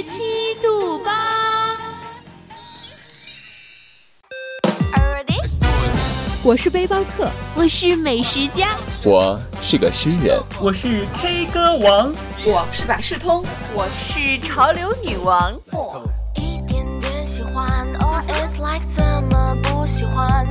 十七度八。我是背包客，我是美食家，我是个诗人，我是 K 歌王，我是百事通，我是潮流女王。一点点喜欢 it's like 怎么不喜欢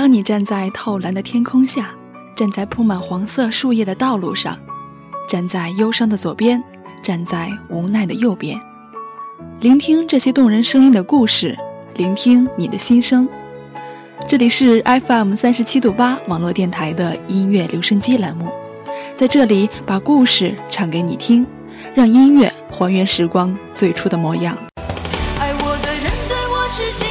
当你站在透蓝的天空下，站在铺满黄色树叶的道路上，站在忧伤的左边，站在无奈的右边，聆听这些动人声音的故事，聆听你的心声。这里是 FM 三十七度八网络电台的音乐留声机栏目，在这里把故事唱给你听，让音乐还原时光最初的模样。爱我的人对我痴心。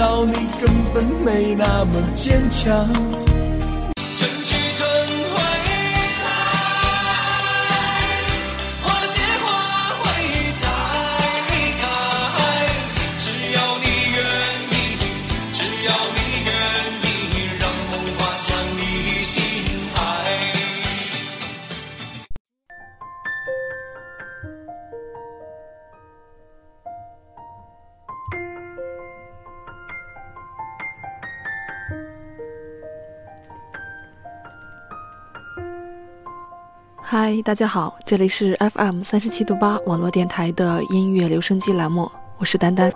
道你根本没那么坚强。大家好，这里是 FM 三十七度八网络电台的音乐留声机栏目，我是丹丹。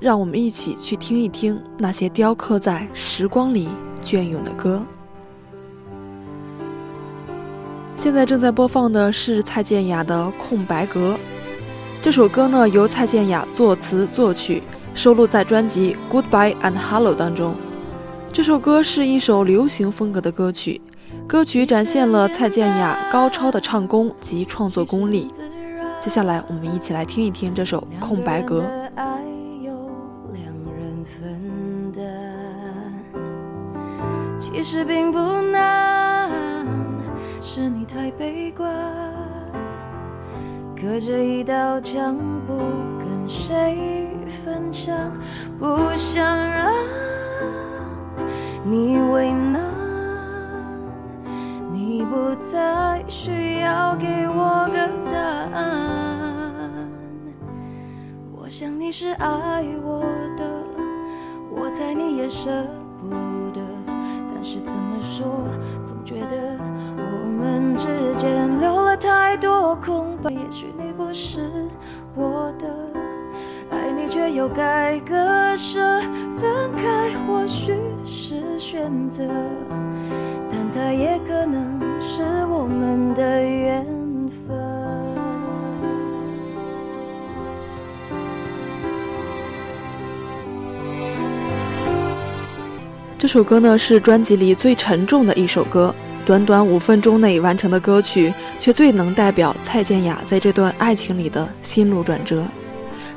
让我们一起去听一听那些雕刻在时光里隽永的歌。现在正在播放的是蔡健雅的《空白格》，这首歌呢由蔡健雅作词作曲，收录在专辑《Goodbye and Hello》当中。这首歌是一首流行风格的歌曲。歌曲展现了蔡健雅高超的唱功及创作功力。接下来，我们一起来听一听这首《空白格》。其实并不难，是你太悲观，隔着一道墙不跟谁分享，不想让你为难。不再需要给我个答案，我想你是爱我的，我猜你也舍不得，但是怎么说，总觉得我们之间留了太多空白。也许你不是我的，爱你却又该割舍，分开或许是选择。但它也可能我们的缘分。这首歌呢是专辑里最沉重的一首歌，短短五分钟内完成的歌曲，却最能代表蔡健雅在这段爱情里的心路转折。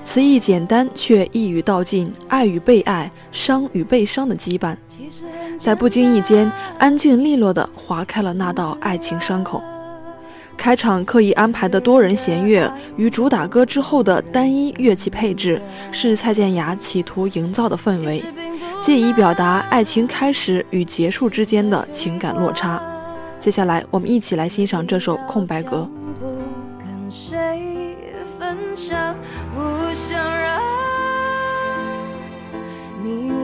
词意简单却一语道尽爱与被爱、伤与被伤的羁绊，在不经意间安静利落地划开了那道爱情伤口。开场刻意安排的多人弦乐与主打歌之后的单一乐器配置，是蔡健雅企图营造的氛围，借以表达爱情开始与结束之间的情感落差。接下来，我们一起来欣赏这首空白格。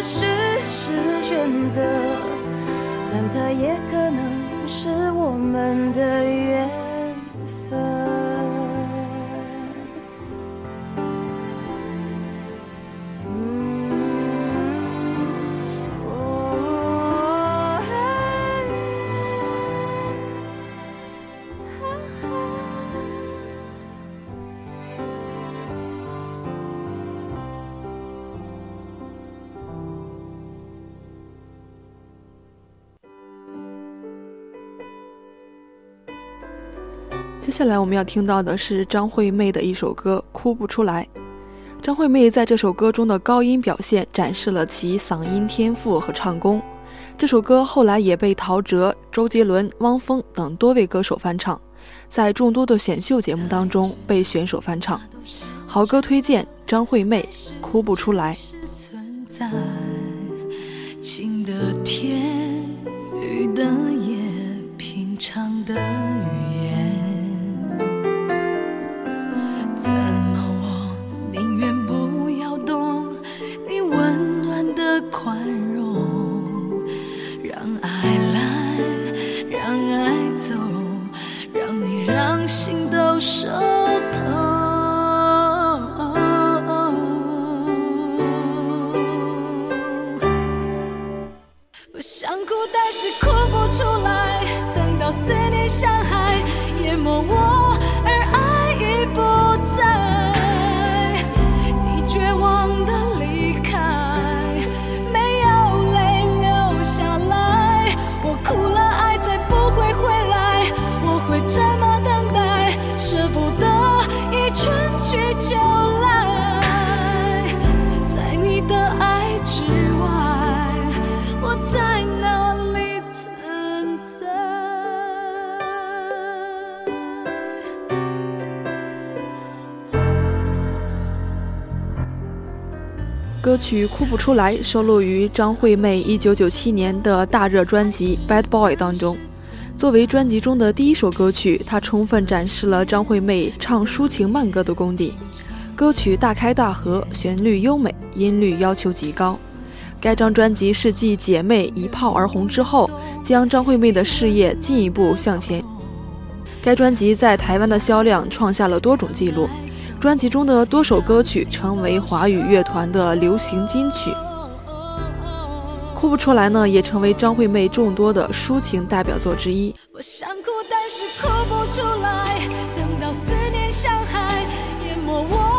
或许是选择，但它也可能是我们的缘。接下来我们要听到的是张惠妹的一首歌《哭不出来》。张惠妹在这首歌中的高音表现展示了其嗓音天赋和唱功。这首歌后来也被陶喆、周杰伦、汪峰等多位歌手翻唱，在众多的选秀节目当中被选手翻唱。好歌推荐：张惠妹《哭不出来》。晴的天，雨的夜，平常的曲《哭不出来》收录于张惠妹1997年的大热专辑《Bad Boy》当中。作为专辑中的第一首歌曲，它充分展示了张惠妹唱抒情慢歌的功底。歌曲大开大合，旋律优美，音律要求极高。该张专辑是继《姐妹》一炮而红之后，将张惠妹的事业进一步向前。该专辑在台湾的销量创下了多种纪录。专辑中的多首歌曲成为华语乐团的流行金曲，《哭不出来》呢，也成为张惠妹众多的抒情代表作之一。我想哭，但是哭不出来，等到思念像海淹没我，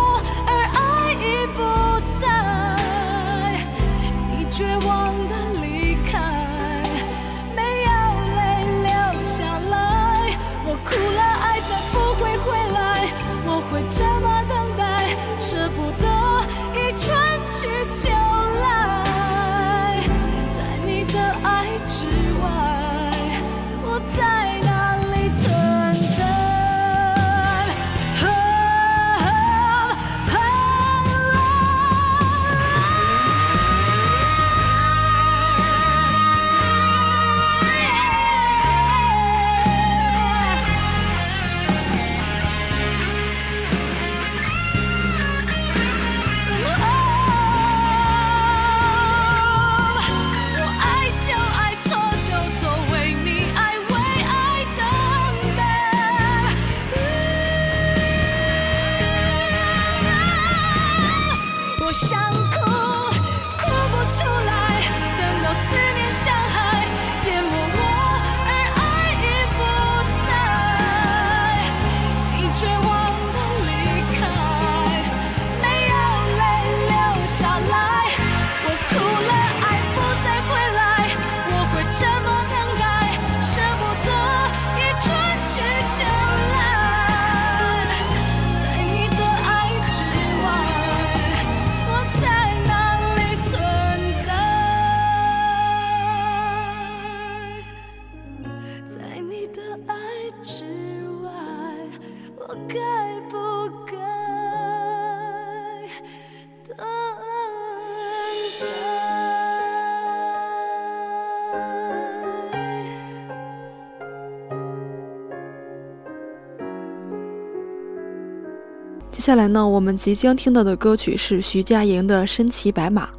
接下来呢，我们即将听到的歌曲是徐佳莹的《身骑白马》。《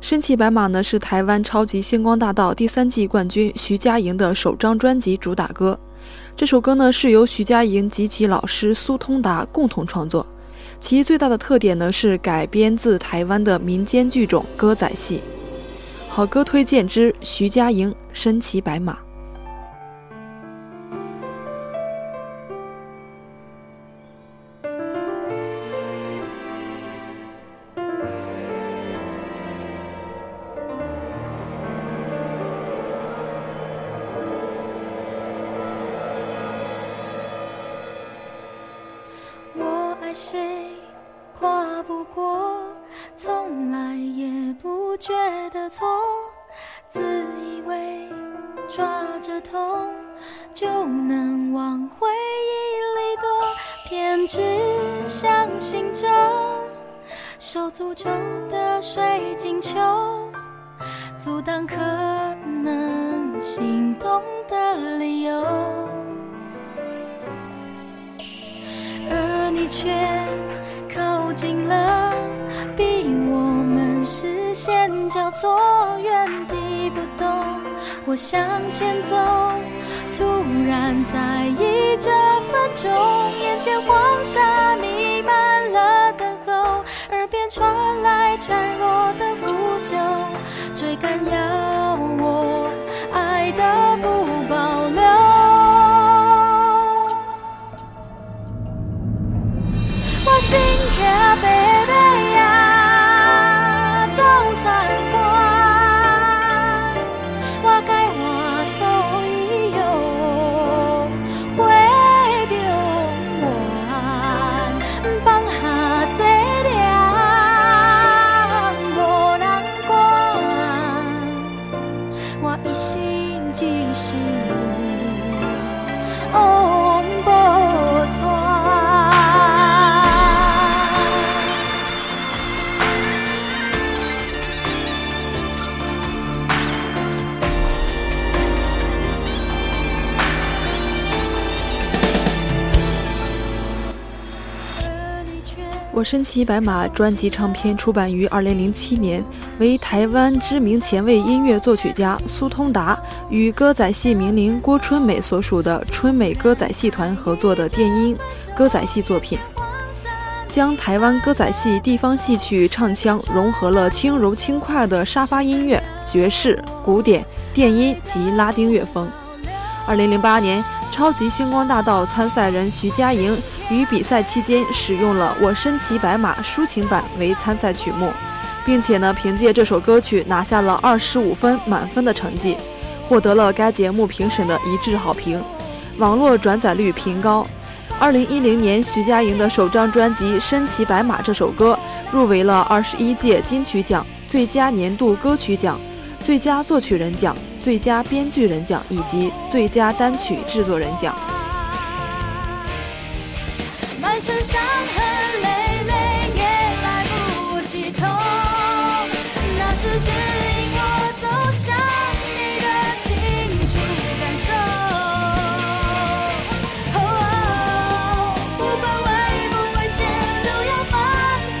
身骑白马》呢是台湾超级星光大道第三季冠军徐佳莹的首张专辑主打歌。这首歌呢是由徐佳莹及其老师苏通达共同创作，其最大的特点呢是改编自台湾的民间剧种歌仔戏。好歌推荐之徐佳莹《身骑白马》。谁，跨不过，从来也不觉得错，自以为抓着痛就能往回忆里躲，偏执相信着受诅咒的水晶球，阻挡可能心动的理由。你却靠近了，逼我们视线交错，原地不动。我向前走，突然在意这分钟，眼前黄沙弥漫了等候，耳边传来孱弱的呼救，追赶要我身骑白马专辑唱片出版于2007年，为台湾知名前卫音乐作曲家苏通达与歌仔戏名伶郭春美所属的春美歌仔戏团合作的电音歌仔戏作品，将台湾歌仔戏地方戏曲唱腔融合了轻柔轻快的沙发音乐、爵士、古典、电音及拉丁乐风。2008年，超级星光大道参赛人徐佳莹于比赛期间使用了《我身骑白马》抒情版为参赛曲目，并且呢，凭借这首歌曲拿下了二十五分满分的成绩，获得了该节目评审的一致好评，网络转载率频高。二零一零年，徐佳莹的首张专辑《身骑白马》这首歌入围了二十一届金曲奖最佳年度歌曲奖、最佳作曲人奖、最佳编剧人奖以及最佳单曲制作人奖。满身伤痕累累也来不及痛，那是指引我走向你的清楚感受。哦不管危不危险，都要放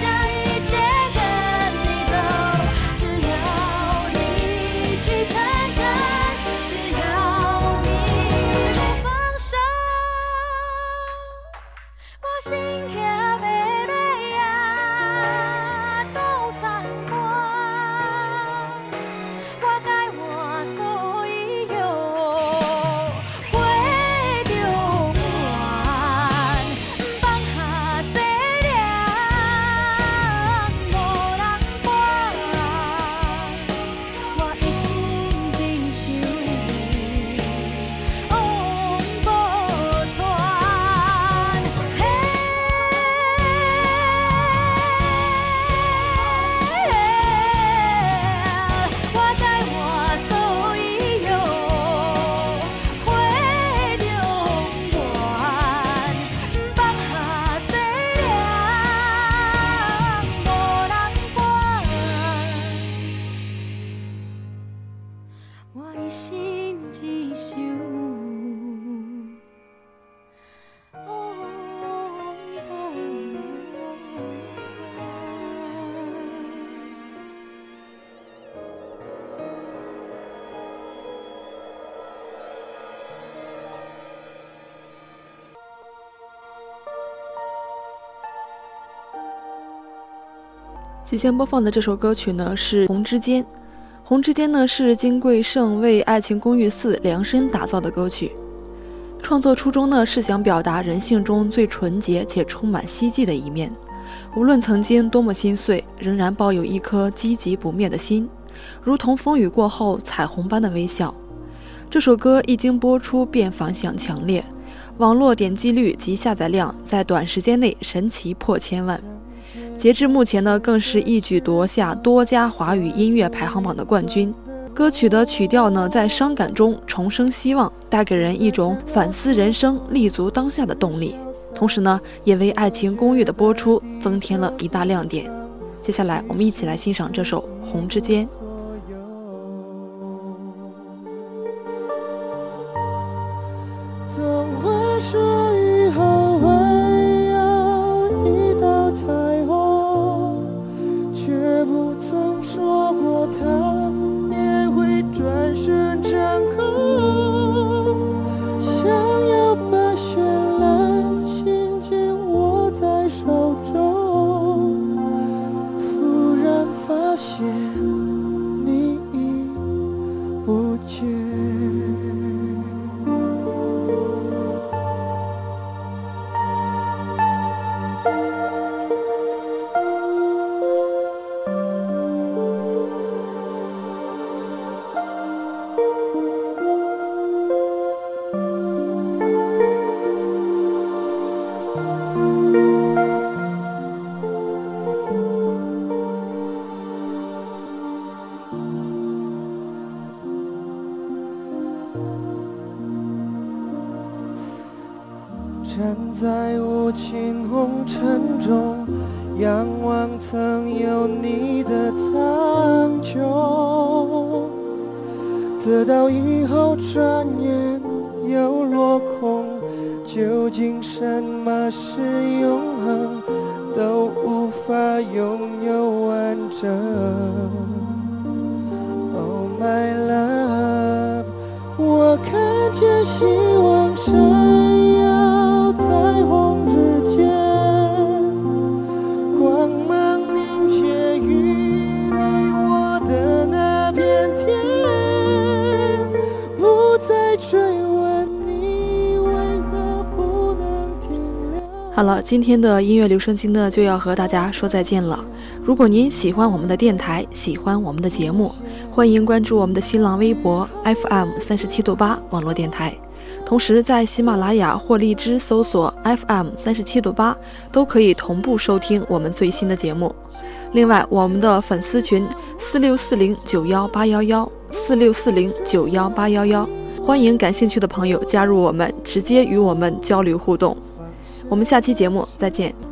下一切跟你走。只要一起承即将播放的这首歌曲呢是《红之间》，《红之间》呢是金贵晟为《爱情公寓四》量身打造的歌曲。创作初衷呢是想表达人性中最纯洁且充满希冀的一面，无论曾经多么心碎，仍然抱有一颗积极不灭的心，如同风雨过后彩虹般的微笑。这首歌一经播出便反响强烈，网络点击率及下载量在短时间内神奇破千万。截至目前呢，更是一举夺下多家华语音乐排行榜的冠军。歌曲的曲调呢，在伤感中重生希望，带给人一种反思人生、立足当下的动力。同时呢，也为《爱情公寓》的播出增添了一大亮点。接下来，我们一起来欣赏这首《红之间》。站在无尽红尘中，仰望曾有你的苍穹，得到以后转眼又落空，究竟什么是永恒，都无法拥有完整。Oh my love，我看见希望今天的音乐留声机呢就要和大家说再见了。如果您喜欢我们的电台，喜欢我们的节目，欢迎关注我们的新浪微博 FM 三十七度八网络电台。同时，在喜马拉雅或荔枝搜索 FM 三十七度八，都可以同步收听我们最新的节目。另外，我们的粉丝群四六四零九幺八幺幺四六四零九幺八幺幺，欢迎感兴趣的朋友加入我们，直接与我们交流互动。我们下期节目再见。